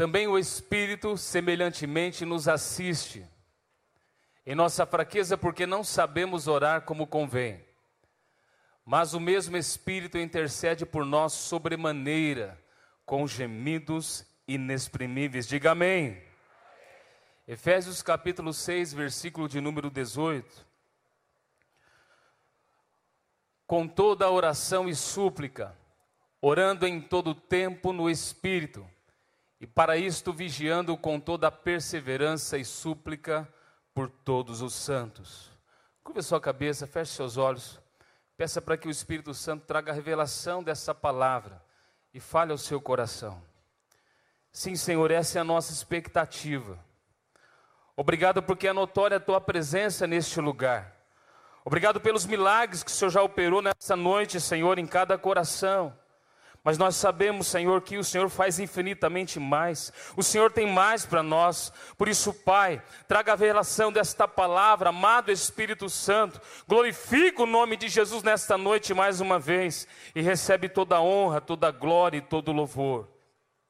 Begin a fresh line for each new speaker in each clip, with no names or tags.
também o Espírito semelhantemente nos assiste em nossa fraqueza, porque não sabemos orar como convém. Mas o mesmo Espírito intercede por nós sobremaneira, com gemidos inexprimíveis. Diga amém. Efésios capítulo 6, versículo de número 18. Com toda oração e súplica, orando em todo tempo no Espírito, e para isto vigiando com toda a perseverança e súplica por todos os santos. Curva sua cabeça, feche seus olhos, peça para que o Espírito Santo traga a revelação dessa palavra e fale ao seu coração. Sim, Senhor, essa é a nossa expectativa. Obrigado porque é notória a tua presença neste lugar. Obrigado pelos milagres que o Senhor já operou nessa noite, Senhor, em cada coração. Mas nós sabemos, Senhor, que o Senhor faz infinitamente mais. O Senhor tem mais para nós. Por isso, Pai, traga a revelação desta palavra, amado Espírito Santo. Glorifica o nome de Jesus nesta noite mais uma vez e recebe toda a honra, toda a glória e todo o louvor.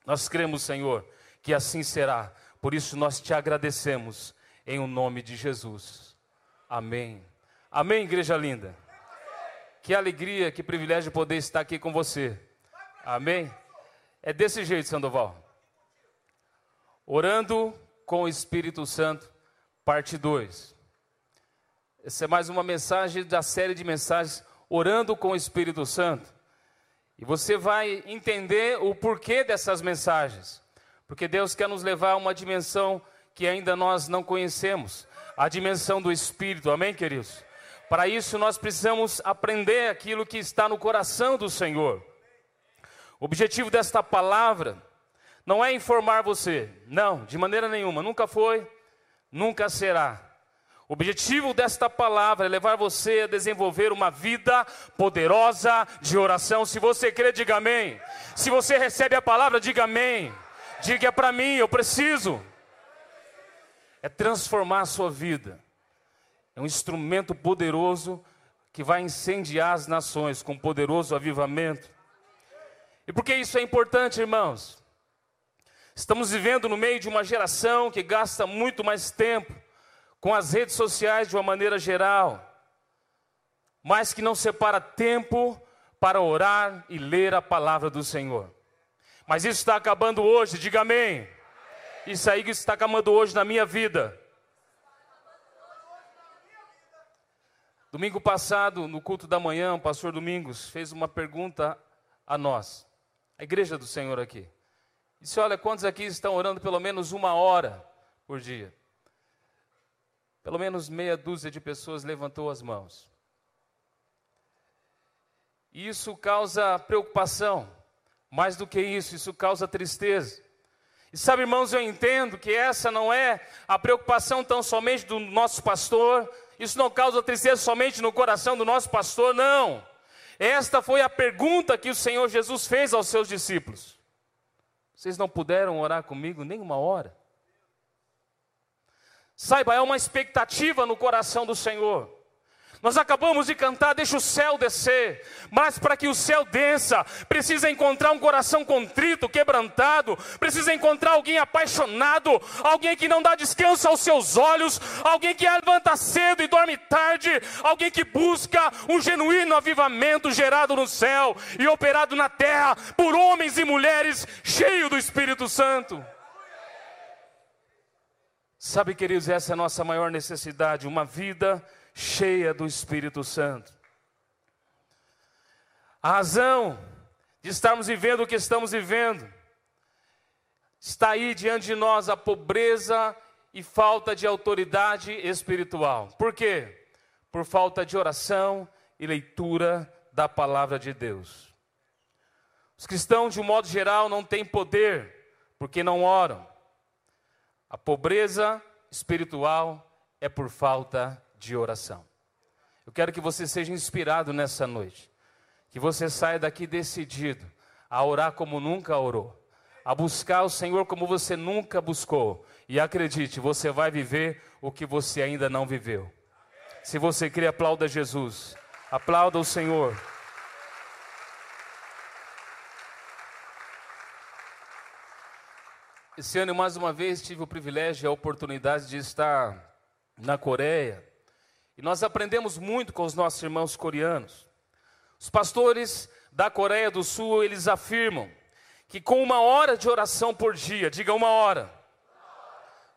Nós cremos, Senhor, que assim será. Por isso nós te agradecemos em o nome de Jesus. Amém. Amém, igreja linda. Que alegria, que privilégio poder estar aqui com você. Amém? É desse jeito, Sandoval. Orando com o Espírito Santo, parte 2. Essa é mais uma mensagem da série de mensagens Orando com o Espírito Santo. E você vai entender o porquê dessas mensagens. Porque Deus quer nos levar a uma dimensão que ainda nós não conhecemos a dimensão do Espírito. Amém, queridos? Para isso, nós precisamos aprender aquilo que está no coração do Senhor. O objetivo desta palavra não é informar você, não, de maneira nenhuma, nunca foi, nunca será. O objetivo desta palavra é levar você a desenvolver uma vida poderosa de oração. Se você crê, diga amém. Se você recebe a palavra, diga amém. Diga para mim, eu preciso. É transformar a sua vida. É um instrumento poderoso que vai incendiar as nações com poderoso avivamento. E por que isso é importante, irmãos? Estamos vivendo no meio de uma geração que gasta muito mais tempo com as redes sociais de uma maneira geral, mas que não separa tempo para orar e ler a palavra do Senhor. Mas isso está acabando hoje, diga amém. Isso aí que está acabando hoje na minha vida. Domingo passado, no culto da manhã, o pastor Domingos fez uma pergunta a nós a igreja do Senhor aqui. Disse: Olha, quantos aqui estão orando pelo menos uma hora por dia? Pelo menos meia dúzia de pessoas levantou as mãos. E isso causa preocupação. Mais do que isso, isso causa tristeza. E sabe, irmãos, eu entendo que essa não é a preocupação tão somente do nosso pastor, isso não causa tristeza somente no coração do nosso pastor, não. Esta foi a pergunta que o Senhor Jesus fez aos seus discípulos. Vocês não puderam orar comigo nem uma hora? Saiba, é uma expectativa no coração do Senhor. Nós acabamos de cantar, deixa o céu descer, mas para que o céu desça, precisa encontrar um coração contrito, quebrantado, precisa encontrar alguém apaixonado, alguém que não dá descanso aos seus olhos, alguém que levanta cedo e dorme tarde, alguém que busca um genuíno avivamento gerado no céu e operado na terra por homens e mulheres cheios do Espírito Santo. Sabe, queridos, essa é a nossa maior necessidade, uma vida cheia do Espírito Santo. A razão de estarmos vivendo o que estamos vivendo está aí diante de nós a pobreza e falta de autoridade espiritual. Por quê? Por falta de oração e leitura da palavra de Deus. Os cristãos, de um modo geral, não têm poder porque não oram. A pobreza espiritual é por falta de oração. Eu quero que você seja inspirado nessa noite, que você saia daqui decidido a orar como nunca orou, a buscar o Senhor como você nunca buscou, e acredite, você vai viver o que você ainda não viveu. Se você crê, aplauda Jesus, aplauda o Senhor. esse ano mais uma vez tive o privilégio e a oportunidade de estar na Coreia. E nós aprendemos muito com os nossos irmãos coreanos. Os pastores da Coreia do Sul, eles afirmam que com uma hora de oração por dia, diga uma hora,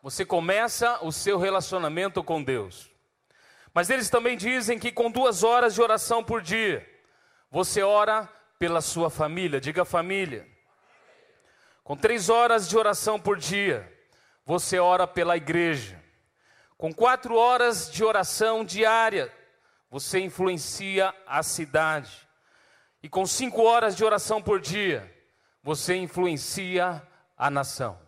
você começa o seu relacionamento com Deus. Mas eles também dizem que com duas horas de oração por dia, você ora pela sua família, diga família. Com três horas de oração por dia, você ora pela igreja. Com quatro horas de oração diária, você influencia a cidade. E com cinco horas de oração por dia, você influencia a nação.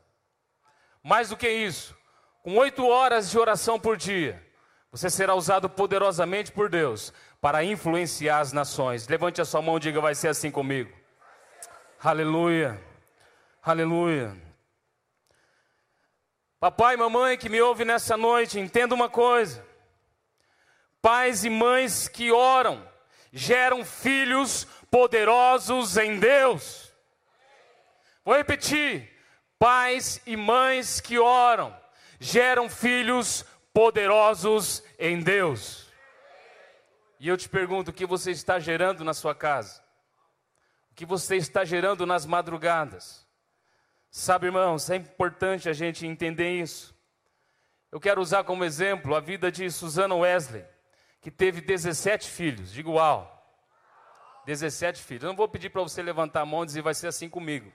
Mais do que isso, com oito horas de oração por dia, você será usado poderosamente por Deus para influenciar as nações. Levante a sua mão e diga: vai ser assim comigo. Aleluia. Aleluia. Papai e mamãe que me ouve nessa noite, entenda uma coisa. Pais e mães que oram geram filhos poderosos em Deus. Vou repetir. Pais e mães que oram geram filhos poderosos em Deus. E eu te pergunto: o que você está gerando na sua casa? O que você está gerando nas madrugadas? Sabe, irmãos, é importante a gente entender isso. Eu quero usar como exemplo a vida de Susana Wesley, que teve 17 filhos. Digo uau. 17 filhos. Eu não vou pedir para você levantar a mão e dizer vai ser assim comigo.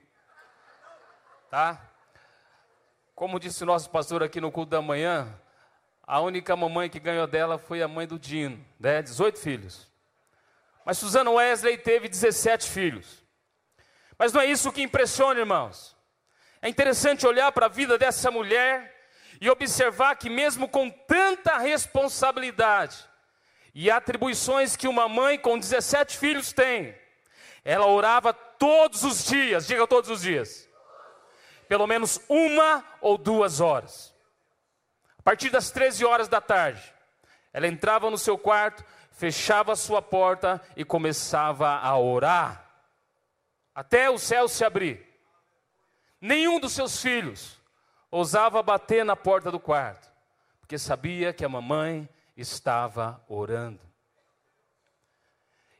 Tá? Como disse o nosso pastor aqui no culto da manhã, a única mamãe que ganhou dela foi a mãe do Dino, né? 18 filhos. Mas Susana Wesley teve 17 filhos. Mas não é isso que impressiona, irmãos. É interessante olhar para a vida dessa mulher e observar que, mesmo com tanta responsabilidade e atribuições que uma mãe com 17 filhos tem, ela orava todos os dias, diga todos os dias, pelo menos uma ou duas horas. A partir das 13 horas da tarde, ela entrava no seu quarto, fechava a sua porta e começava a orar, até o céu se abrir. Nenhum dos seus filhos ousava bater na porta do quarto, porque sabia que a mamãe estava orando.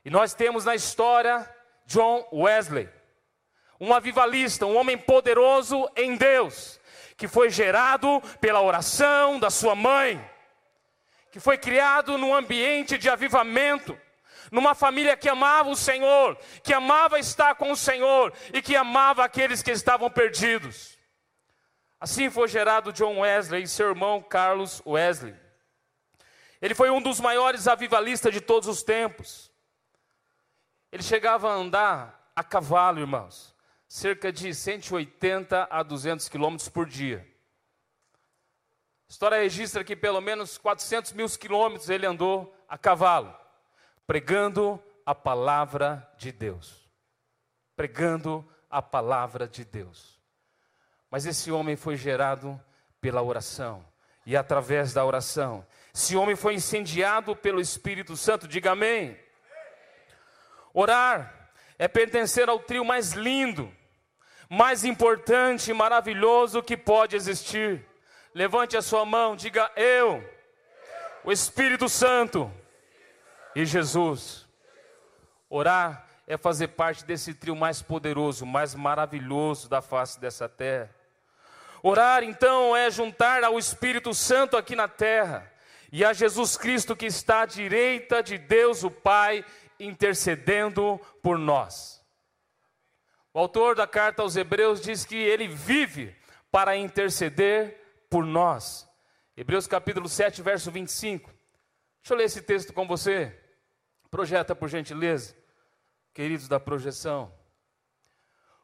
E nós temos na história John Wesley, um avivalista, um homem poderoso em Deus, que foi gerado pela oração da sua mãe, que foi criado num ambiente de avivamento numa família que amava o Senhor, que amava estar com o Senhor e que amava aqueles que estavam perdidos. Assim foi gerado John Wesley e seu irmão Carlos Wesley. Ele foi um dos maiores avivalistas de todos os tempos. Ele chegava a andar a cavalo, irmãos, cerca de 180 a 200 quilômetros por dia. A história registra que pelo menos 400 mil quilômetros ele andou a cavalo pregando a palavra de Deus. Pregando a palavra de Deus. Mas esse homem foi gerado pela oração, e através da oração, esse homem foi incendiado pelo Espírito Santo, diga amém. Orar é pertencer ao trio mais lindo, mais importante e maravilhoso que pode existir. Levante a sua mão, diga eu, o Espírito Santo e Jesus. Orar é fazer parte desse trio mais poderoso, mais maravilhoso da face dessa terra. Orar, então, é juntar ao Espírito Santo aqui na terra e a Jesus Cristo que está à direita de Deus o Pai, intercedendo por nós. O autor da carta aos Hebreus diz que ele vive para interceder por nós. Hebreus capítulo 7, verso 25. Deixa eu ler esse texto com você. Projeta, por gentileza, queridos da projeção.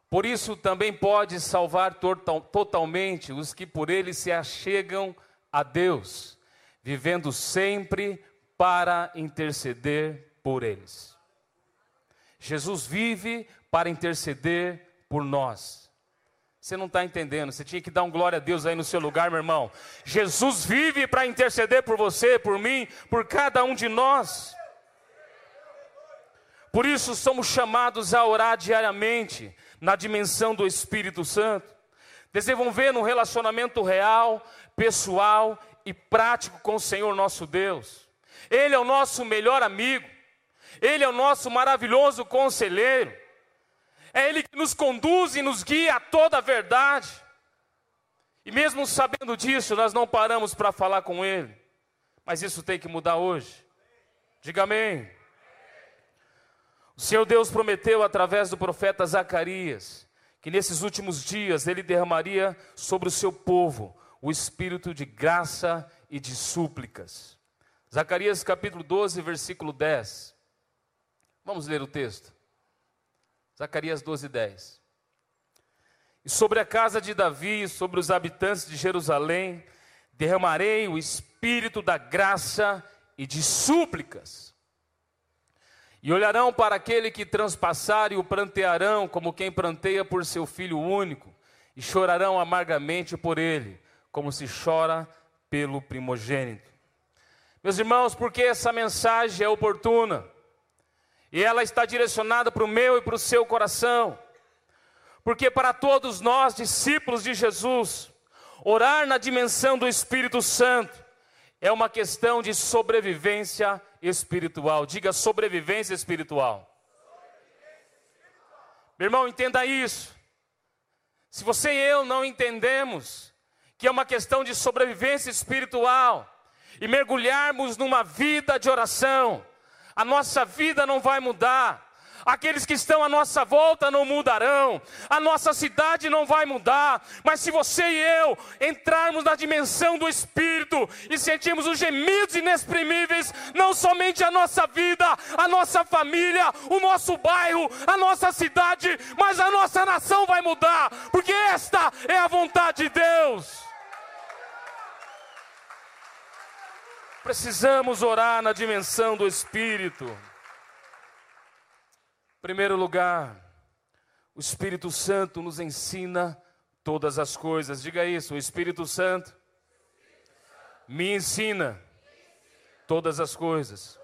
Por isso também pode salvar totalmente os que por ele se achegam a Deus, vivendo sempre para interceder por eles. Jesus vive para interceder por nós. Você não está entendendo, você tinha que dar um glória a Deus aí no seu lugar, meu irmão. Jesus vive para interceder por você, por mim, por cada um de nós. Por isso somos chamados a orar diariamente na dimensão do Espírito Santo. desenvolvendo um relacionamento real, pessoal e prático com o Senhor nosso Deus. Ele é o nosso melhor amigo, Ele é o nosso maravilhoso conselheiro, é Ele que nos conduz e nos guia a toda a verdade. E mesmo sabendo disso, nós não paramos para falar com Ele, mas isso tem que mudar hoje. Diga amém. O Senhor Deus prometeu através do profeta Zacarias que nesses últimos dias ele derramaria sobre o seu povo o espírito de graça e de súplicas. Zacarias capítulo 12, versículo 10. Vamos ler o texto. Zacarias 12, 10. E sobre a casa de Davi, e sobre os habitantes de Jerusalém, derramarei o espírito da graça e de súplicas. E olharão para aquele que transpassar e o prantearão como quem pranteia por seu filho único, e chorarão amargamente por ele, como se chora pelo primogênito. Meus irmãos, porque essa mensagem é oportuna e ela está direcionada para o meu e para o seu coração, porque para todos nós, discípulos de Jesus, orar na dimensão do Espírito Santo é uma questão de sobrevivência espiritual. Diga sobrevivência espiritual. Meu irmão, entenda isso. Se você e eu não entendemos que é uma questão de sobrevivência espiritual e mergulharmos numa vida de oração, a nossa vida não vai mudar aqueles que estão à nossa volta não mudarão, a nossa cidade não vai mudar, mas se você e eu entrarmos na dimensão do Espírito e sentirmos os gemidos inexprimíveis, não somente a nossa vida, a nossa família, o nosso bairro, a nossa cidade, mas a nossa nação vai mudar, porque esta é a vontade de Deus. Precisamos orar na dimensão do Espírito. Primeiro lugar, o Espírito Santo nos ensina todas as coisas. Diga isso, o Espírito Santo me ensina todas as coisas.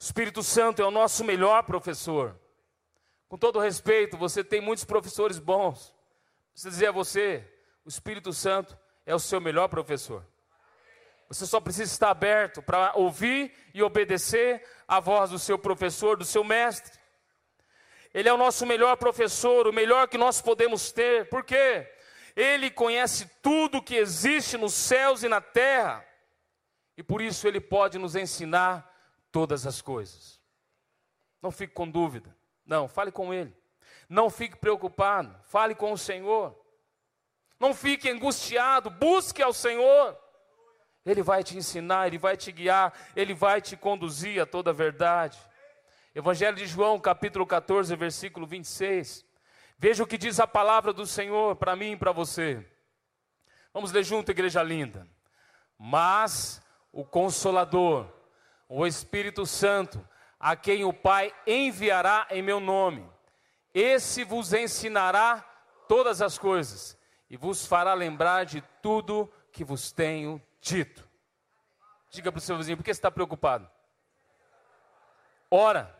O Espírito Santo é o nosso melhor professor. Com todo respeito, você tem muitos professores bons. Preciso dizer a você, o Espírito Santo é o seu melhor professor. Você só precisa estar aberto para ouvir e obedecer a voz do seu professor, do seu mestre. Ele é o nosso melhor professor, o melhor que nós podemos ter. Por quê? Ele conhece tudo que existe nos céus e na terra. E por isso ele pode nos ensinar todas as coisas. Não fique com dúvida. Não, fale com ele. Não fique preocupado. Fale com o Senhor. Não fique angustiado. Busque ao Senhor. Ele vai te ensinar, ele vai te guiar, ele vai te conduzir a toda a verdade. Evangelho de João, capítulo 14, versículo 26. Veja o que diz a palavra do Senhor para mim e para você. Vamos ler junto, igreja linda. Mas o Consolador, o Espírito Santo, a quem o Pai enviará em meu nome, esse vos ensinará todas as coisas e vos fará lembrar de tudo que vos tenho dito. Diga para o seu vizinho, por que você está preocupado? Ora,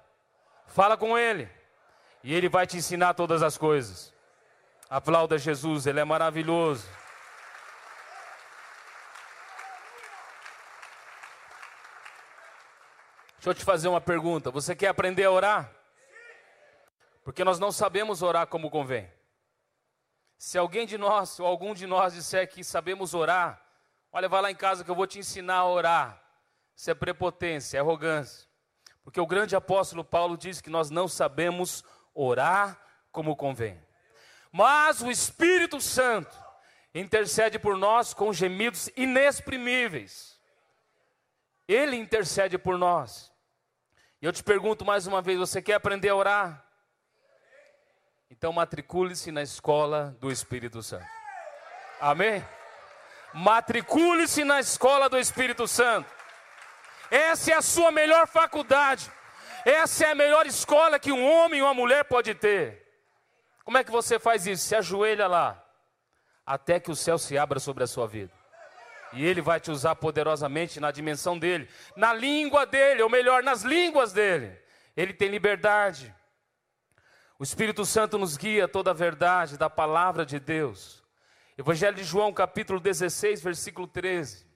Fala com Ele. E Ele vai te ensinar todas as coisas. Aplauda Jesus, Ele é maravilhoso. Deixa eu te fazer uma pergunta. Você quer aprender a orar? Porque nós não sabemos orar como convém. Se alguém de nós, ou algum de nós disser que sabemos orar, olha, vai lá em casa que eu vou te ensinar a orar. Isso é prepotência, é arrogância. Porque o grande apóstolo Paulo diz que nós não sabemos orar como convém. Mas o Espírito Santo intercede por nós com gemidos inexprimíveis. Ele intercede por nós. E eu te pergunto mais uma vez: você quer aprender a orar? Então matricule-se na escola do Espírito Santo. Amém? Matricule-se na escola do Espírito Santo. Essa é a sua melhor faculdade. Essa é a melhor escola que um homem e uma mulher pode ter. Como é que você faz isso? Se ajoelha lá, até que o céu se abra sobre a sua vida. E Ele vai te usar poderosamente na dimensão dele, na língua dele, ou melhor, nas línguas dele. Ele tem liberdade. O Espírito Santo nos guia toda a verdade da palavra de Deus. Evangelho de João, capítulo 16, versículo 13.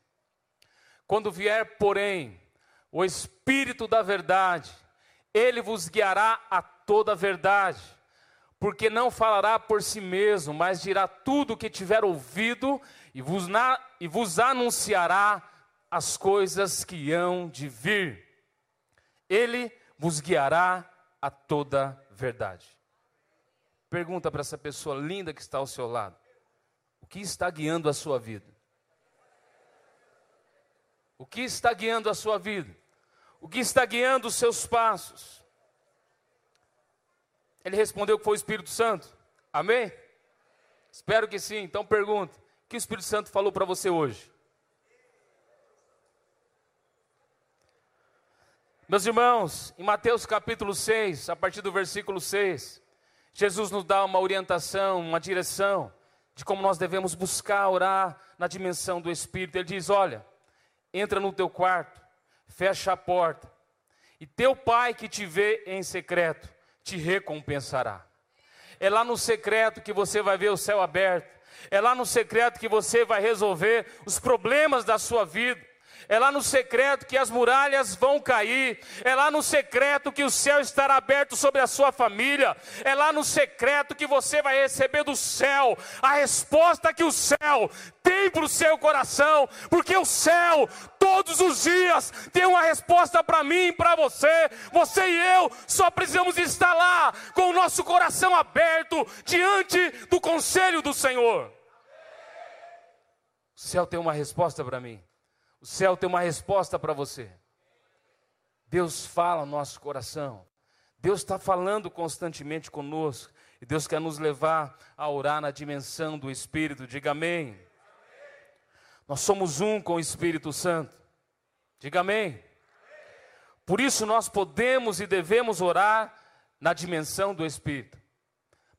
Quando vier, porém, o Espírito da verdade, ele vos guiará a toda a verdade, porque não falará por si mesmo, mas dirá tudo o que tiver ouvido e vos, na, e vos anunciará as coisas que hão de vir. Ele vos guiará a toda verdade. Pergunta para essa pessoa linda que está ao seu lado: o que está guiando a sua vida? O que está guiando a sua vida? O que está guiando os seus passos? Ele respondeu que foi o Espírito Santo. Amém? Espero que sim. Então pergunta: o que o Espírito Santo falou para você hoje? Meus irmãos, em Mateus capítulo 6, a partir do versículo 6, Jesus nos dá uma orientação, uma direção de como nós devemos buscar orar na dimensão do Espírito. Ele diz: Olha, entra no teu quarto, fecha a porta, e teu pai que te vê em secreto te recompensará. É lá no secreto que você vai ver o céu aberto, é lá no secreto que você vai resolver os problemas da sua vida é lá no secreto que as muralhas vão cair, é lá no secreto que o céu estará aberto sobre a sua família, é lá no secreto que você vai receber do céu a resposta que o céu tem para o seu coração, porque o céu todos os dias tem uma resposta para mim e para você. Você e eu só precisamos estar lá com o nosso coração aberto diante do conselho do Senhor. O céu tem uma resposta para mim. O céu tem uma resposta para você. Deus fala no nosso coração. Deus está falando constantemente conosco. E Deus quer nos levar a orar na dimensão do Espírito. Diga amém. Nós somos um com o Espírito Santo. Diga amém. Por isso nós podemos e devemos orar na dimensão do Espírito.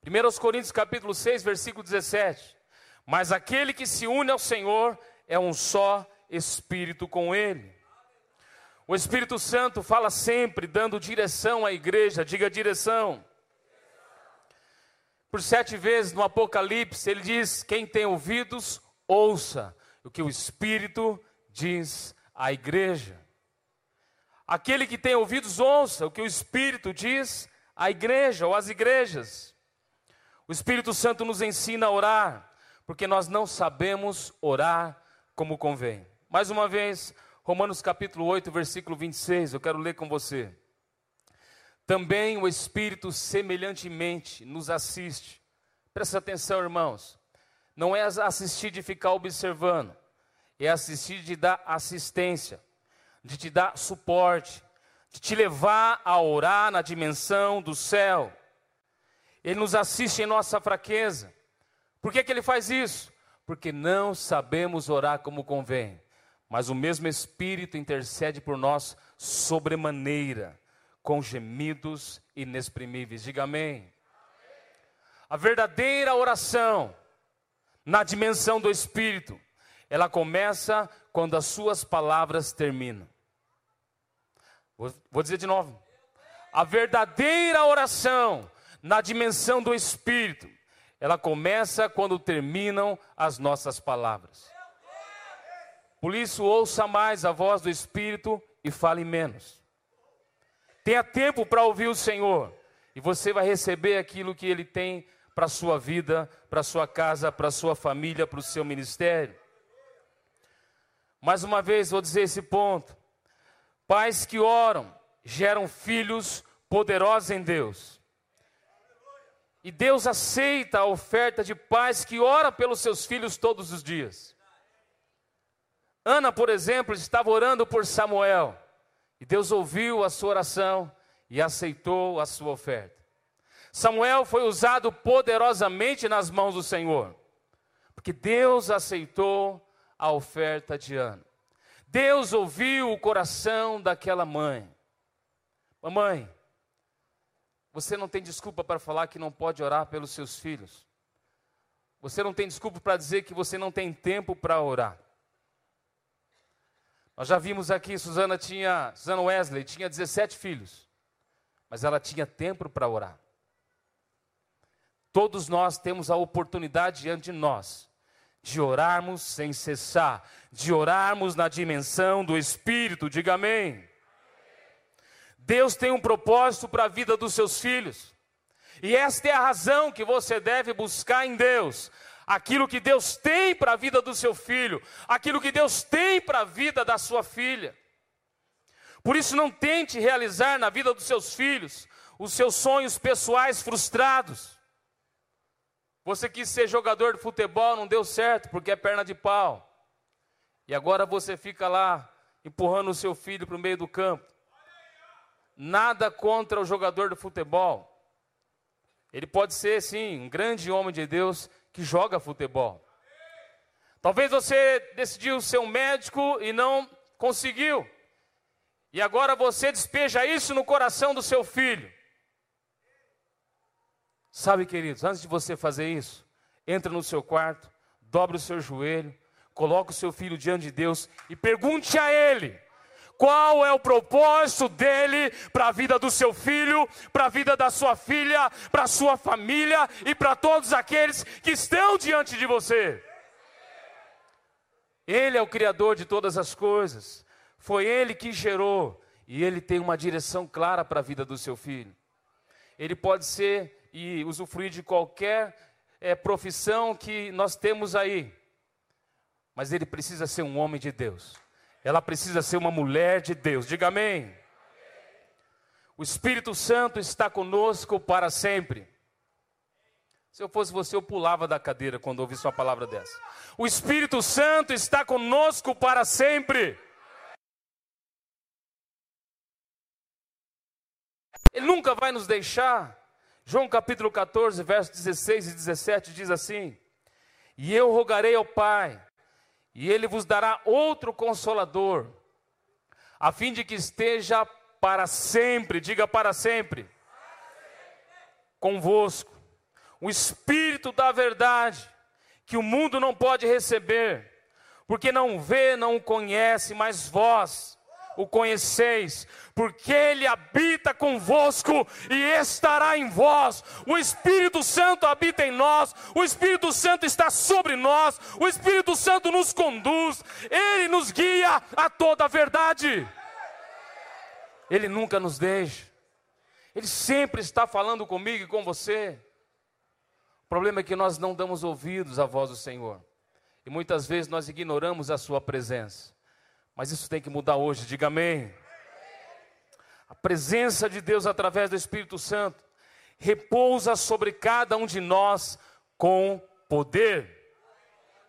1 Coríntios capítulo 6, versículo 17. Mas aquele que se une ao Senhor é um só Espírito com ele. O Espírito Santo fala sempre dando direção à igreja, diga direção. Por sete vezes no Apocalipse ele diz: Quem tem ouvidos, ouça o que o Espírito diz à igreja. Aquele que tem ouvidos, ouça o que o Espírito diz à igreja ou às igrejas. O Espírito Santo nos ensina a orar, porque nós não sabemos orar como convém. Mais uma vez, Romanos capítulo 8, versículo 26, eu quero ler com você. Também o Espírito semelhantemente nos assiste. Presta atenção, irmãos. Não é assistir de ficar observando, é assistir de dar assistência, de te dar suporte, de te levar a orar na dimensão do céu. Ele nos assiste em nossa fraqueza. Por que, que ele faz isso? Porque não sabemos orar como convém mas o mesmo Espírito intercede por nós sobremaneira, com gemidos inexprimíveis. Diga amém. A verdadeira oração, na dimensão do Espírito, ela começa quando as suas palavras terminam. Vou, vou dizer de novo. A verdadeira oração, na dimensão do Espírito, ela começa quando terminam as nossas palavras. Por isso, ouça mais a voz do Espírito e fale menos. Tenha tempo para ouvir o Senhor, e você vai receber aquilo que Ele tem para a sua vida, para a sua casa, para a sua família, para o seu ministério. Mais uma vez, vou dizer esse ponto: pais que oram geram filhos poderosos em Deus. E Deus aceita a oferta de pais que ora pelos seus filhos todos os dias. Ana, por exemplo, estava orando por Samuel, e Deus ouviu a sua oração e aceitou a sua oferta. Samuel foi usado poderosamente nas mãos do Senhor, porque Deus aceitou a oferta de Ana. Deus ouviu o coração daquela mãe. Mamãe, você não tem desculpa para falar que não pode orar pelos seus filhos. Você não tem desculpa para dizer que você não tem tempo para orar. Nós já vimos aqui, Susana tinha, Susana Wesley tinha 17 filhos, mas ela tinha tempo para orar. Todos nós temos a oportunidade diante de nós de orarmos sem cessar, de orarmos na dimensão do Espírito, diga amém. Deus tem um propósito para a vida dos seus filhos, e esta é a razão que você deve buscar em Deus, aquilo que Deus tem para a vida do seu filho, aquilo que Deus tem para a vida da sua filha. Por isso, não tente realizar na vida dos seus filhos os seus sonhos pessoais frustrados. Você quis ser jogador de futebol, não deu certo porque é perna de pau. E agora você fica lá empurrando o seu filho para o meio do campo. Nada contra o jogador de futebol. Ele pode ser, sim, um grande homem de Deus que joga futebol. Talvez você decidiu ser um médico e não conseguiu. E agora você despeja isso no coração do seu filho. Sabe, queridos, antes de você fazer isso, entra no seu quarto, dobra o seu joelho, coloca o seu filho diante de Deus e pergunte a ele: qual é o propósito dele para a vida do seu filho, para a vida da sua filha, para a sua família e para todos aqueles que estão diante de você. Ele é o Criador de todas as coisas, foi ele que gerou, e ele tem uma direção clara para a vida do seu filho. Ele pode ser e usufruir de qualquer é, profissão que nós temos aí. Mas ele precisa ser um homem de Deus. Ela precisa ser uma mulher de Deus. Diga amém. O Espírito Santo está conosco para sempre. Se eu fosse você, eu pulava da cadeira quando ouvisse uma palavra dessa. O Espírito Santo está conosco para sempre. Ele nunca vai nos deixar. João capítulo 14, versos 16 e 17 diz assim: E eu rogarei ao Pai, e ele vos dará outro consolador, a fim de que esteja para sempre, diga para sempre, convosco, o Espírito da verdade, que o mundo não pode receber, porque não vê, não o conhece, mas vós o conheceis, porque ele habita convosco e estará em vós. O Espírito Santo habita em nós, o Espírito Santo está sobre nós, o Espírito Santo nos conduz, ele nos guia a toda a verdade. Ele nunca nos deixa. Ele sempre está falando comigo e com você. O problema é que nós não damos ouvidos à voz do Senhor. E muitas vezes nós ignoramos a sua presença. Mas isso tem que mudar hoje, diga amém. A presença de Deus através do Espírito Santo repousa sobre cada um de nós com poder.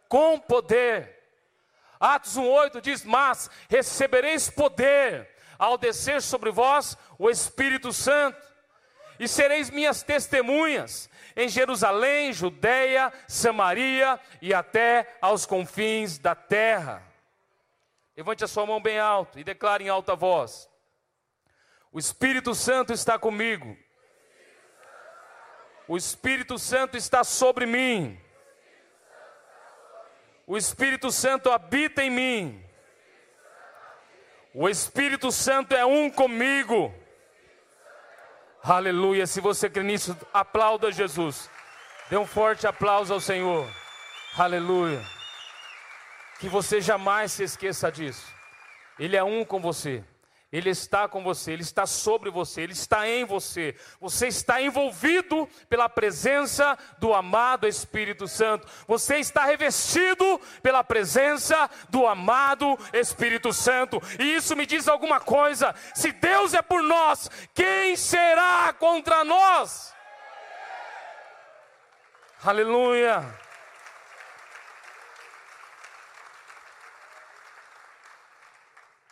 Com poder. Atos 1:8 diz: "Mas recebereis poder ao descer sobre vós o Espírito Santo, e sereis minhas testemunhas em Jerusalém, Judeia, Samaria e até aos confins da terra." Levante a sua mão bem alto e declare em alta voz: O Espírito Santo está comigo. O Espírito Santo está sobre mim. O Espírito Santo habita em mim. O Espírito Santo é um comigo. Aleluia. Se você crê nisso, aplauda Jesus. Dê um forte aplauso ao Senhor. Aleluia. Que você jamais se esqueça disso. Ele é um com você. Ele está com você, Ele está sobre você, Ele está em você. Você está envolvido pela presença do amado Espírito Santo. Você está revestido pela presença do amado Espírito Santo. E isso me diz alguma coisa. Se Deus é por nós, quem será contra nós? Aleluia.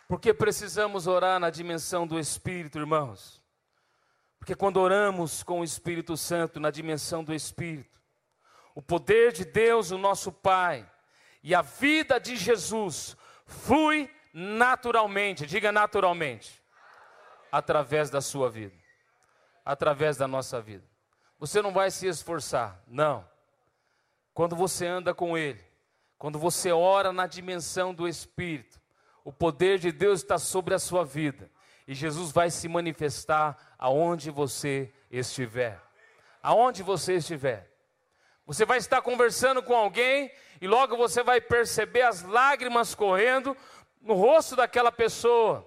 Porque precisamos orar na dimensão do Espírito, irmãos. Porque quando oramos com o Espírito Santo na dimensão do Espírito, o poder de Deus, o nosso Pai, e a vida de Jesus flui naturalmente, diga naturalmente, através da sua vida, através da nossa vida. Você não vai se esforçar, não. Quando você anda com Ele, quando você ora na dimensão do Espírito, o poder de Deus está sobre a sua vida. E Jesus vai se manifestar aonde você estiver. aonde você estiver. Você vai estar conversando com alguém e logo você vai perceber as lágrimas correndo no rosto daquela pessoa.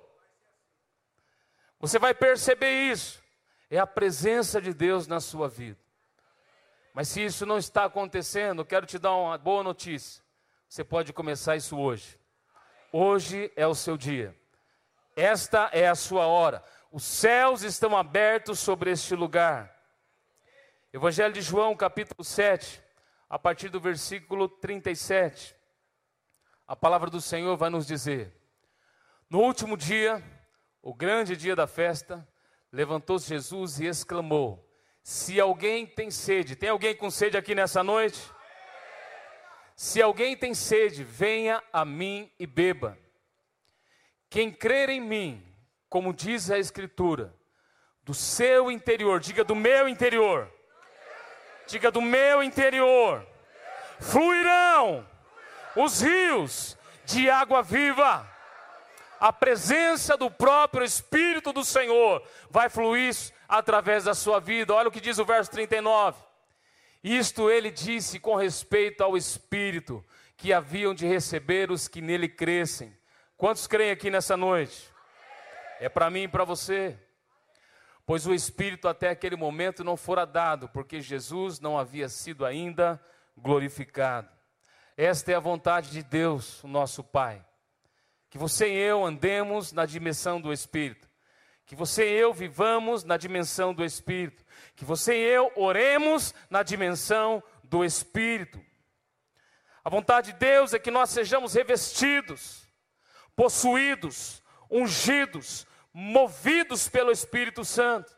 Você vai perceber isso. É a presença de Deus na sua vida. Mas se isso não está acontecendo, quero te dar uma boa notícia. Você pode começar isso hoje. Hoje é o seu dia. Esta é a sua hora. Os céus estão abertos sobre este lugar. Evangelho de João, capítulo 7, a partir do versículo 37. A palavra do Senhor vai nos dizer: No último dia, o grande dia da festa, levantou-se Jesus e exclamou: Se alguém tem sede, tem alguém com sede aqui nessa noite? Se alguém tem sede, venha a mim e beba. Quem crer em mim, como diz a Escritura, do seu interior, diga do meu interior, diga do meu interior, fluirão os rios de água viva. A presença do próprio Espírito do Senhor vai fluir através da sua vida. Olha o que diz o verso 39. Isto ele disse com respeito ao Espírito que haviam de receber os que nele crescem. Quantos creem aqui nessa noite? É para mim e para você. Pois o Espírito até aquele momento não fora dado, porque Jesus não havia sido ainda glorificado. Esta é a vontade de Deus, nosso Pai. Que você e eu andemos na dimensão do Espírito. Que você e eu vivamos na dimensão do Espírito que você e eu oremos na dimensão do Espírito. A vontade de Deus é que nós sejamos revestidos, possuídos, ungidos, movidos pelo Espírito Santo.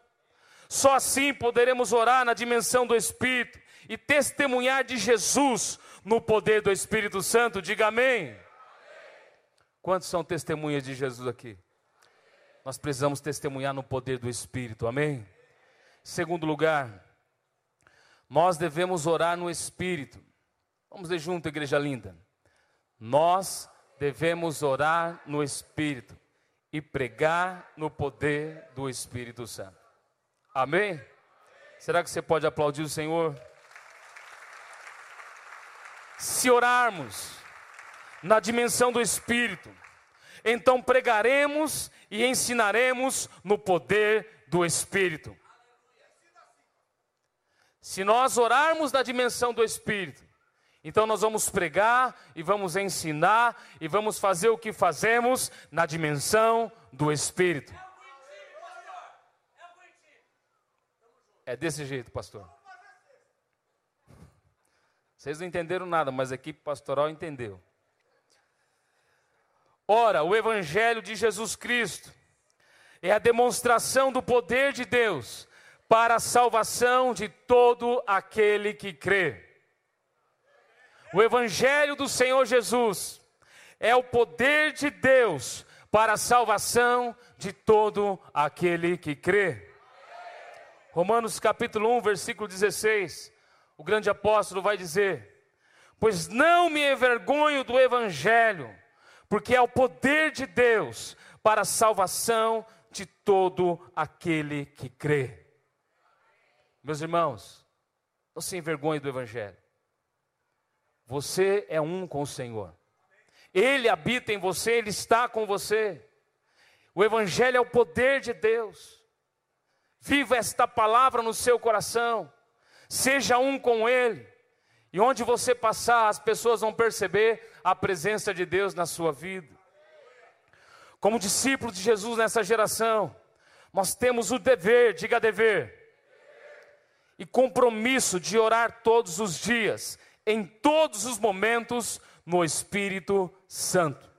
Só assim poderemos orar na dimensão do Espírito e testemunhar de Jesus no poder do Espírito Santo. Diga amém. amém. Quantos são testemunhas de Jesus aqui? Nós precisamos testemunhar no poder do Espírito. Amém. Segundo lugar, nós devemos orar no Espírito. Vamos ler junto, igreja linda. Nós devemos orar no Espírito e pregar no poder do Espírito Santo. Amém? Será que você pode aplaudir o Senhor? Se orarmos na dimensão do Espírito, então pregaremos e ensinaremos no poder do Espírito. Se nós orarmos na dimensão do Espírito, então nós vamos pregar e vamos ensinar e vamos fazer o que fazemos na dimensão do Espírito. É desse jeito, pastor. Vocês não entenderam nada, mas a equipe pastoral entendeu. Ora, o Evangelho de Jesus Cristo é a demonstração do poder de Deus para a salvação de todo aquele que crê. O Evangelho do Senhor Jesus é o poder de Deus para a salvação de todo aquele que crê. Romanos capítulo 1, versículo 16, o grande apóstolo vai dizer: Pois não me envergonho do Evangelho, porque é o poder de Deus para a salvação de todo aquele que crê. Meus irmãos, não se envergonhe do Evangelho. Você é um com o Senhor. Ele habita em você, Ele está com você. O Evangelho é o poder de Deus. Viva esta palavra no seu coração. Seja um com Ele. E onde você passar, as pessoas vão perceber a presença de Deus na sua vida. Como discípulos de Jesus nessa geração, nós temos o dever, diga dever, e compromisso de orar todos os dias, em todos os momentos, no Espírito Santo.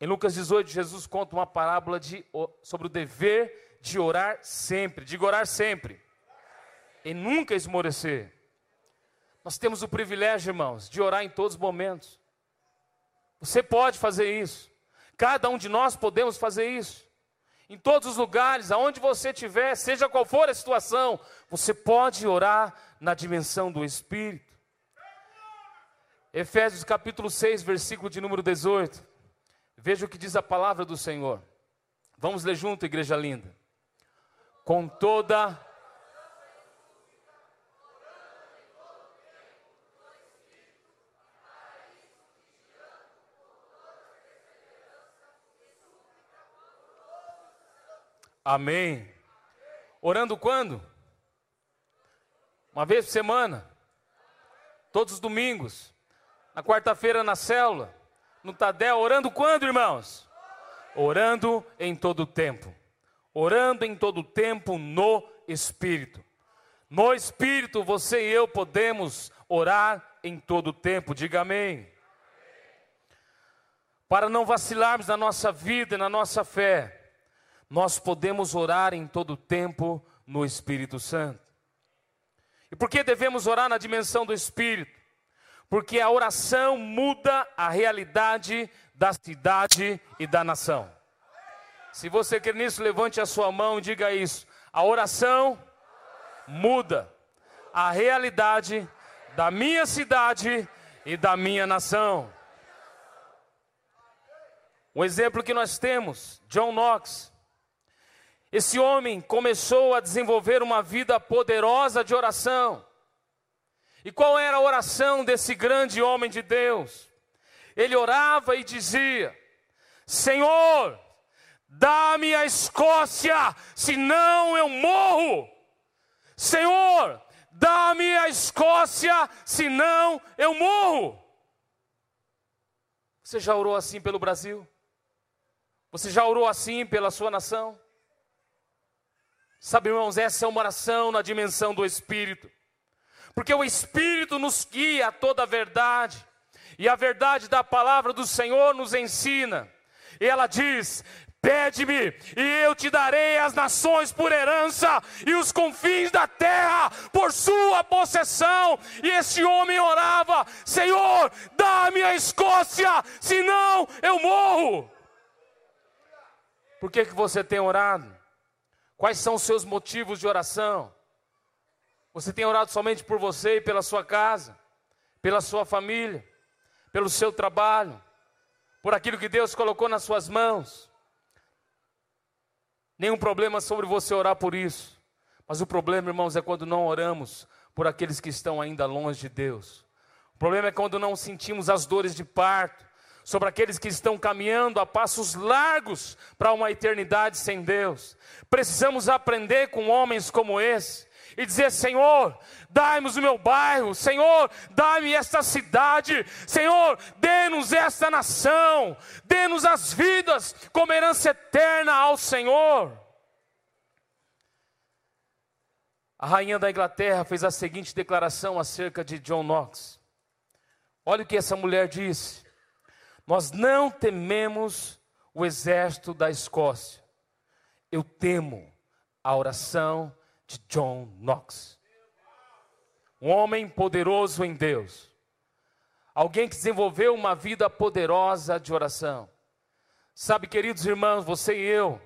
Em Lucas 18, Jesus conta uma parábola de, sobre o dever de orar sempre, de orar sempre, e nunca esmorecer. Nós temos o privilégio, irmãos, de orar em todos os momentos. Você pode fazer isso. Cada um de nós podemos fazer isso em todos os lugares, aonde você estiver, seja qual for a situação, você pode orar na dimensão do Espírito. Efésios capítulo 6, versículo de número 18. Veja o que diz a palavra do Senhor. Vamos ler junto, igreja linda. Com toda Amém. Orando quando? Uma vez por semana? Todos os domingos? Na quarta-feira na célula? No Tadel? Orando quando, irmãos? Orando em todo o tempo. Orando em todo o tempo no Espírito. No Espírito, você e eu podemos orar em todo o tempo. Diga amém. Para não vacilarmos na nossa vida e na nossa fé, nós podemos orar em todo o tempo no Espírito Santo. E por que devemos orar na dimensão do Espírito? Porque a oração muda a realidade da cidade e da nação. Se você quer nisso, levante a sua mão e diga isso. A oração muda a realidade da minha cidade e da minha nação. Um exemplo que nós temos, John Knox. Esse homem começou a desenvolver uma vida poderosa de oração. E qual era a oração desse grande homem de Deus? Ele orava e dizia: Senhor, dá-me a Escócia, senão eu morro. Senhor, dá-me a Escócia, senão eu morro. Você já orou assim pelo Brasil? Você já orou assim pela sua nação? Sabe, irmãos, essa é uma oração na dimensão do Espírito, porque o Espírito nos guia a toda a verdade, e a verdade da palavra do Senhor nos ensina, e ela diz: Pede-me, e eu te darei as nações por herança e os confins da terra por sua possessão. E esse homem orava: Senhor, dá-me a Escócia, senão eu morro. Por que, que você tem orado? Quais são os seus motivos de oração? Você tem orado somente por você e pela sua casa, pela sua família, pelo seu trabalho, por aquilo que Deus colocou nas suas mãos? Nenhum problema sobre você orar por isso. Mas o problema, irmãos, é quando não oramos por aqueles que estão ainda longe de Deus. O problema é quando não sentimos as dores de parto sobre aqueles que estão caminhando a passos largos para uma eternidade sem Deus. Precisamos aprender com homens como esse e dizer: Senhor, dai-nos o meu bairro, Senhor, dai-me esta cidade, Senhor, dê-nos esta nação, dê-nos as vidas como herança eterna ao Senhor. A rainha da Inglaterra fez a seguinte declaração acerca de John Knox. Olha o que essa mulher disse: Nós não tememos o exército da Escócia, eu temo a oração de John Knox. Um homem poderoso em Deus. Alguém que desenvolveu uma vida poderosa de oração. Sabe, queridos irmãos, você e eu,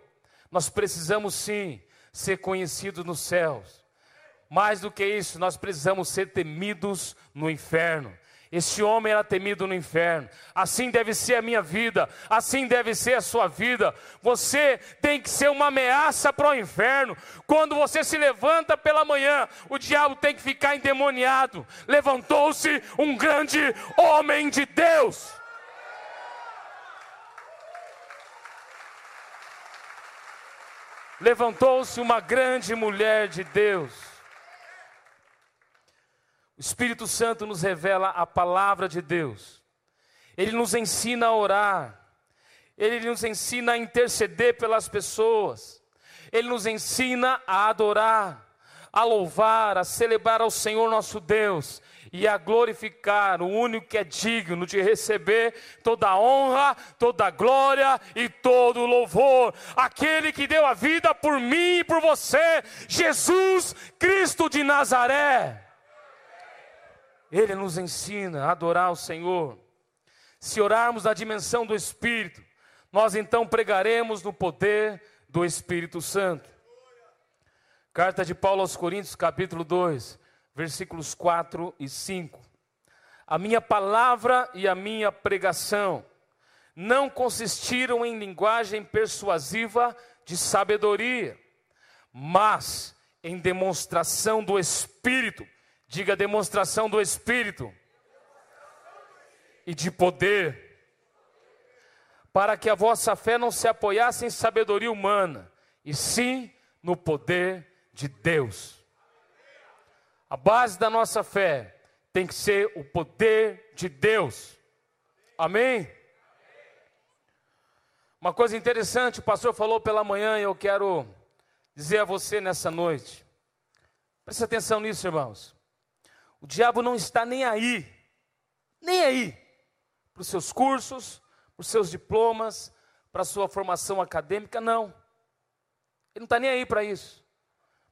nós precisamos sim ser conhecidos nos céus. Mais do que isso, nós precisamos ser temidos no inferno. Este homem era temido no inferno. Assim deve ser a minha vida, assim deve ser a sua vida. Você tem que ser uma ameaça para o inferno. Quando você se levanta pela manhã, o diabo tem que ficar endemoniado. Levantou-se um grande homem de Deus. Levantou-se uma grande mulher de Deus. Espírito Santo nos revela a palavra de Deus. Ele nos ensina a orar. Ele nos ensina a interceder pelas pessoas. Ele nos ensina a adorar, a louvar, a celebrar ao Senhor nosso Deus e a glorificar o único que é digno de receber toda a honra, toda a glória e todo o louvor. Aquele que deu a vida por mim e por você, Jesus Cristo de Nazaré. Ele nos ensina a adorar o Senhor. Se orarmos na dimensão do Espírito, nós então pregaremos no poder do Espírito Santo. Carta de Paulo aos Coríntios, capítulo 2, versículos 4 e 5. A minha palavra e a minha pregação não consistiram em linguagem persuasiva de sabedoria, mas em demonstração do Espírito Diga demonstração do Espírito e de poder, para que a vossa fé não se apoiasse em sabedoria humana, e sim no poder de Deus. A base da nossa fé tem que ser o poder de Deus. Amém? Uma coisa interessante, o pastor falou pela manhã e eu quero dizer a você nessa noite. Preste atenção nisso, irmãos. O diabo não está nem aí, nem aí, para os seus cursos, para os seus diplomas, para a sua formação acadêmica, não. Ele não está nem aí para isso.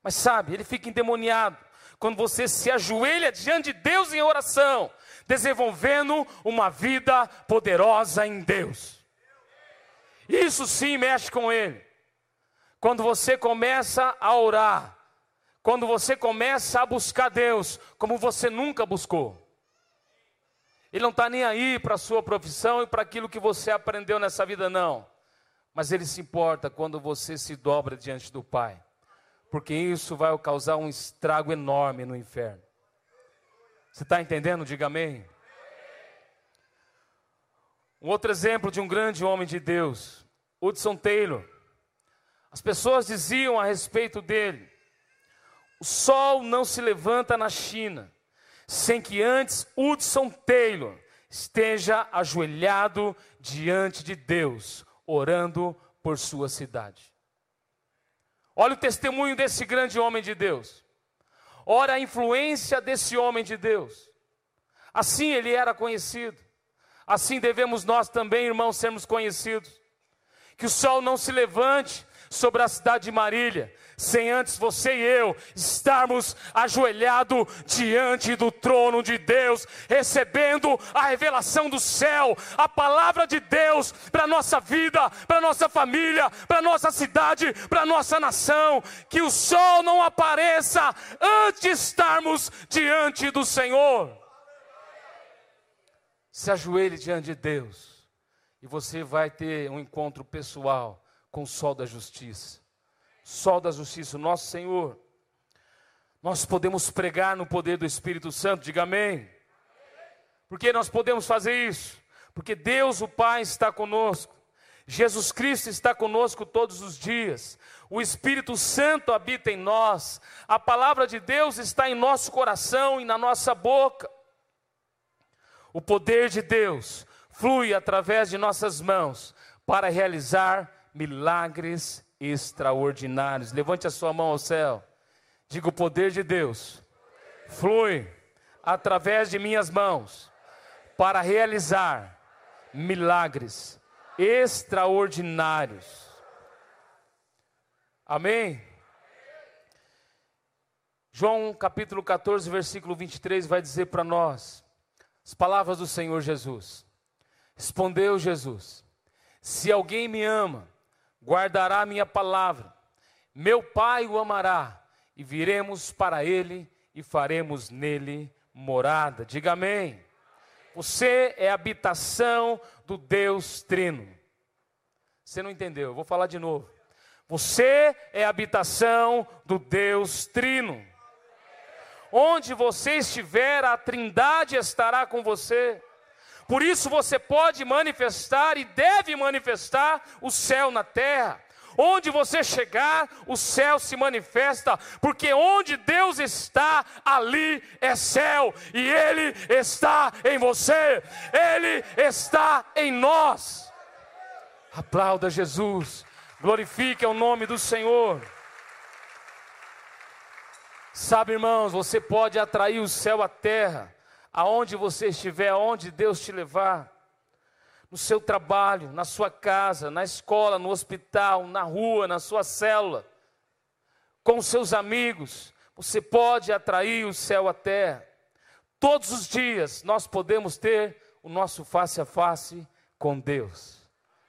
Mas sabe, ele fica endemoniado quando você se ajoelha diante de Deus em oração, desenvolvendo uma vida poderosa em Deus. Isso sim mexe com ele. Quando você começa a orar, quando você começa a buscar Deus como você nunca buscou. Ele não está nem aí para a sua profissão e para aquilo que você aprendeu nessa vida, não. Mas ele se importa quando você se dobra diante do Pai porque isso vai causar um estrago enorme no inferno. Você está entendendo? Diga amém. Um outro exemplo de um grande homem de Deus, Hudson Taylor. As pessoas diziam a respeito dele: o sol não se levanta na China sem que antes Hudson Taylor esteja ajoelhado diante de Deus, orando por sua cidade. Olha o testemunho desse grande homem de Deus. Olha a influência desse homem de Deus. Assim ele era conhecido. Assim devemos nós também, irmãos, sermos conhecidos. Que o sol não se levante sobre a cidade de Marília, sem antes você e eu estarmos ajoelhados diante do trono de Deus, recebendo a revelação do céu, a palavra de Deus para a nossa vida, para a nossa família, para a nossa cidade, para a nossa nação. Que o sol não apareça antes de estarmos diante do Senhor. Se ajoelhe diante de Deus e você vai ter um encontro pessoal com o sol da justiça. Sol da justiça, nosso Senhor. Nós podemos pregar no poder do Espírito Santo, diga amém. Por que nós podemos fazer isso? Porque Deus, o Pai, está conosco. Jesus Cristo está conosco todos os dias. O Espírito Santo habita em nós. A palavra de Deus está em nosso coração e na nossa boca. O poder de Deus flui através de nossas mãos para realizar milagres extraordinários. Levante a sua mão ao céu. Diga: o poder de Deus flui através de minhas mãos para realizar milagres extraordinários. Amém? João capítulo 14, versículo 23 vai dizer para nós as palavras do Senhor Jesus. Respondeu Jesus: Se alguém me ama, guardará minha palavra. Meu Pai o amará, e viremos para ele e faremos nele morada. Diga amém. Você é habitação do Deus Trino. Você não entendeu? Eu vou falar de novo. Você é habitação do Deus Trino. Onde você estiver, a Trindade estará com você. Por isso você pode manifestar e deve manifestar o céu na terra. Onde você chegar, o céu se manifesta, porque onde Deus está, ali é céu, e Ele está em você, Ele está em nós. Aplauda Jesus, glorifique o nome do Senhor. Sabe, irmãos, você pode atrair o céu à terra aonde você estiver, aonde Deus te levar, no seu trabalho, na sua casa, na escola, no hospital, na rua, na sua célula, com seus amigos, você pode atrair o céu à terra. Todos os dias nós podemos ter o nosso face a face com Deus.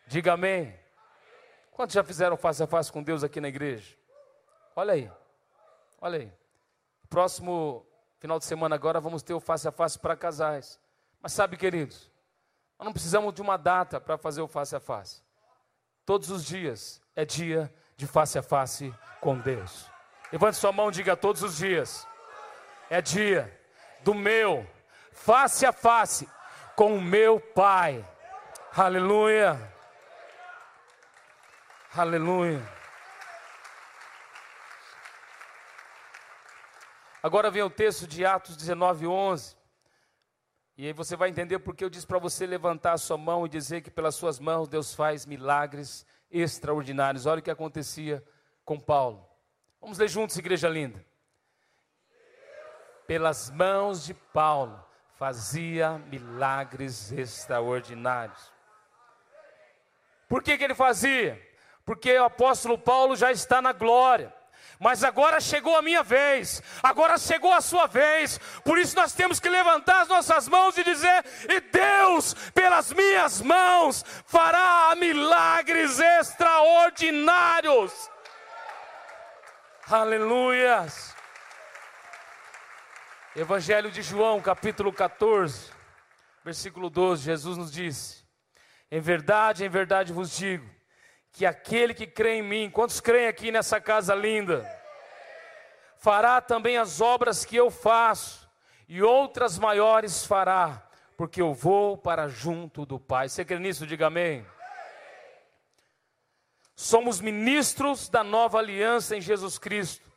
Diga amém. Quantos já fizeram face a face com Deus aqui na igreja? Olha aí, olha aí. Próximo Final de semana agora vamos ter o face a face para casais. Mas sabe, queridos, nós não precisamos de uma data para fazer o face a face. Todos os dias é dia de face a face com Deus. Levante sua mão e diga todos os dias. É dia do meu face a face com o meu Pai. Aleluia. Aleluia. Agora vem o texto de Atos 19, 11. E aí você vai entender porque eu disse para você levantar a sua mão e dizer que pelas suas mãos Deus faz milagres extraordinários. Olha o que acontecia com Paulo. Vamos ler juntos, igreja linda. Pelas mãos de Paulo fazia milagres extraordinários. Por que, que ele fazia? Porque o apóstolo Paulo já está na glória. Mas agora chegou a minha vez, agora chegou a sua vez, por isso nós temos que levantar as nossas mãos e dizer: e Deus, pelas minhas mãos, fará milagres extraordinários. Aleluias. Evangelho de João, capítulo 14, versículo 12, Jesus nos disse: Em verdade, em verdade vos digo, que aquele que crê em mim, quantos creem aqui nessa casa linda, fará também as obras que eu faço, e outras maiores fará, porque eu vou para junto do Pai. Você crê nisso? Diga amém. Somos ministros da nova aliança em Jesus Cristo,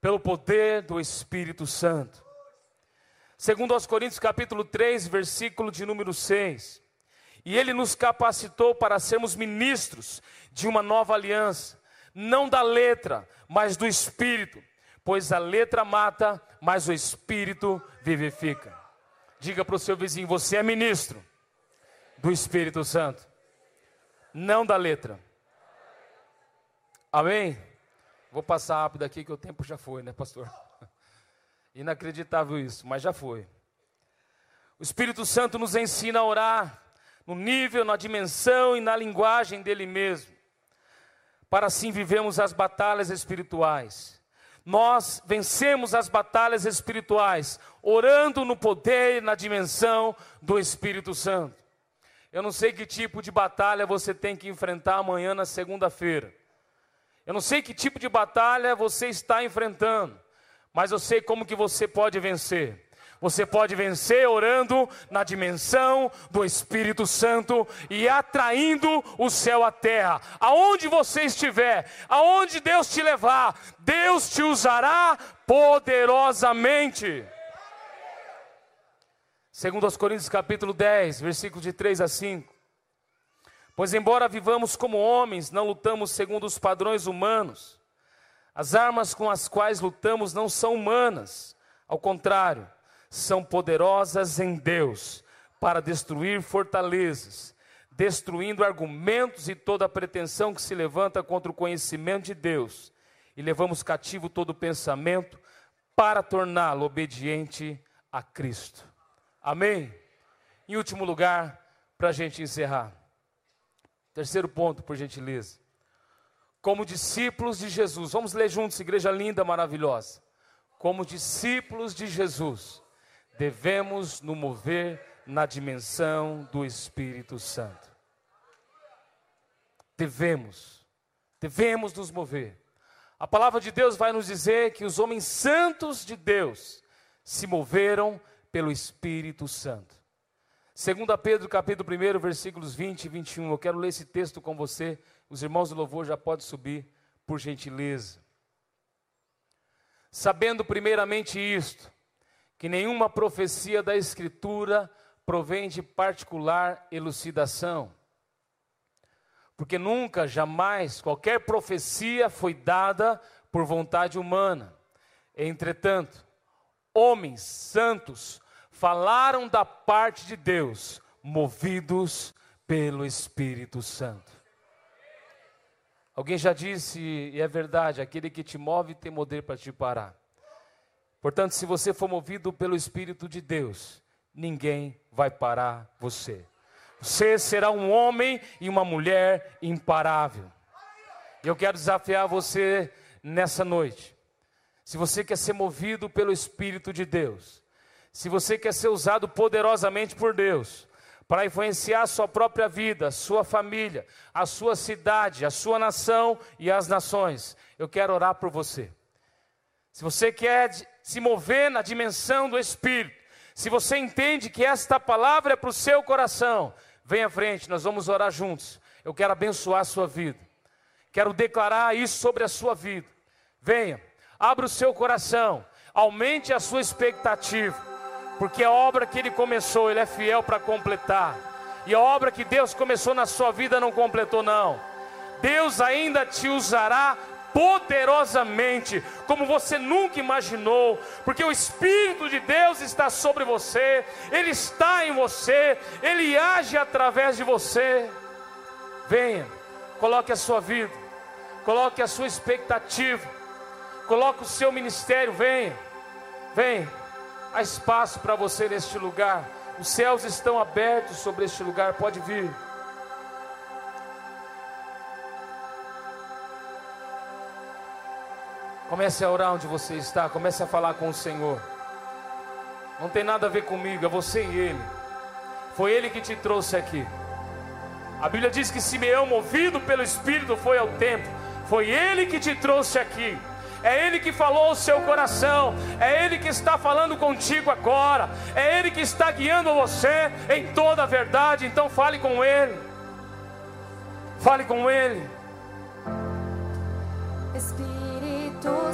pelo poder do Espírito Santo. Segundo aos Coríntios capítulo 3, versículo de número 6. E ele nos capacitou para sermos ministros de uma nova aliança, não da letra, mas do espírito, pois a letra mata, mas o espírito vivifica. Diga para o seu vizinho: você é ministro do Espírito Santo, não da letra. Amém? Vou passar rápido aqui que o tempo já foi, né, pastor? Inacreditável isso, mas já foi. O Espírito Santo nos ensina a orar no nível, na dimensão e na linguagem dele mesmo para assim vivemos as batalhas espirituais. Nós vencemos as batalhas espirituais orando no poder e na dimensão do Espírito Santo. Eu não sei que tipo de batalha você tem que enfrentar amanhã na segunda-feira. Eu não sei que tipo de batalha você está enfrentando, mas eu sei como que você pode vencer. Você pode vencer orando na dimensão do Espírito Santo e atraindo o céu à terra. Aonde você estiver, aonde Deus te levar, Deus te usará poderosamente. Segundo Coríntios capítulo 10, versículos de 3 a 5. Pois embora vivamos como homens, não lutamos segundo os padrões humanos. As armas com as quais lutamos não são humanas, ao contrário, são poderosas em Deus para destruir fortalezas, destruindo argumentos e toda pretensão que se levanta contra o conhecimento de Deus, e levamos cativo todo pensamento para torná-lo obediente a Cristo. Amém? Em último lugar, para a gente encerrar. Terceiro ponto, por gentileza. Como discípulos de Jesus, vamos ler juntos, igreja linda, maravilhosa. Como discípulos de Jesus, devemos nos mover na dimensão do Espírito Santo. Devemos, devemos nos mover. A palavra de Deus vai nos dizer que os homens santos de Deus se moveram pelo Espírito Santo. Segundo Pedro, capítulo 1, versículos 20 e 21. Eu quero ler esse texto com você. Os irmãos do louvor já podem subir, por gentileza. Sabendo primeiramente isto, que nenhuma profecia da Escritura provém de particular elucidação. Porque nunca, jamais, qualquer profecia foi dada por vontade humana. Entretanto, homens santos falaram da parte de Deus, movidos pelo Espírito Santo. Alguém já disse, e é verdade, aquele que te move tem poder para te parar. Portanto, se você for movido pelo Espírito de Deus, ninguém vai parar você. Você será um homem e uma mulher imparável. Eu quero desafiar você nessa noite. Se você quer ser movido pelo Espírito de Deus, se você quer ser usado poderosamente por Deus, para influenciar a sua própria vida, a sua família, a sua cidade, a sua nação e as nações, eu quero orar por você. Se você quer se mover na dimensão do Espírito, se você entende que esta palavra é para o seu coração, vem à frente, nós vamos orar juntos. Eu quero abençoar a sua vida, quero declarar isso sobre a sua vida. Venha, abra o seu coração, Aumente a sua expectativa, porque a obra que Ele começou, Ele é fiel para completar. E a obra que Deus começou na sua vida não completou, não. Deus ainda te usará poderosamente, como você nunca imaginou, porque o Espírito de Deus está sobre você, Ele está em você, Ele age através de você. Venha, coloque a sua vida, coloque a sua expectativa, coloque o seu ministério, venha, venha, há espaço para você neste lugar, os céus estão abertos sobre este lugar, pode vir. Comece a orar onde você está, comece a falar com o Senhor. Não tem nada a ver comigo, é você e Ele. Foi Ele que te trouxe aqui. A Bíblia diz que Simeão, movido pelo Espírito, foi ao templo. Foi Ele que te trouxe aqui. É Ele que falou ao seu coração. É Ele que está falando contigo agora. É Ele que está guiando você em toda a verdade. Então fale com Ele. Fale com Ele.
Espírito. Santo.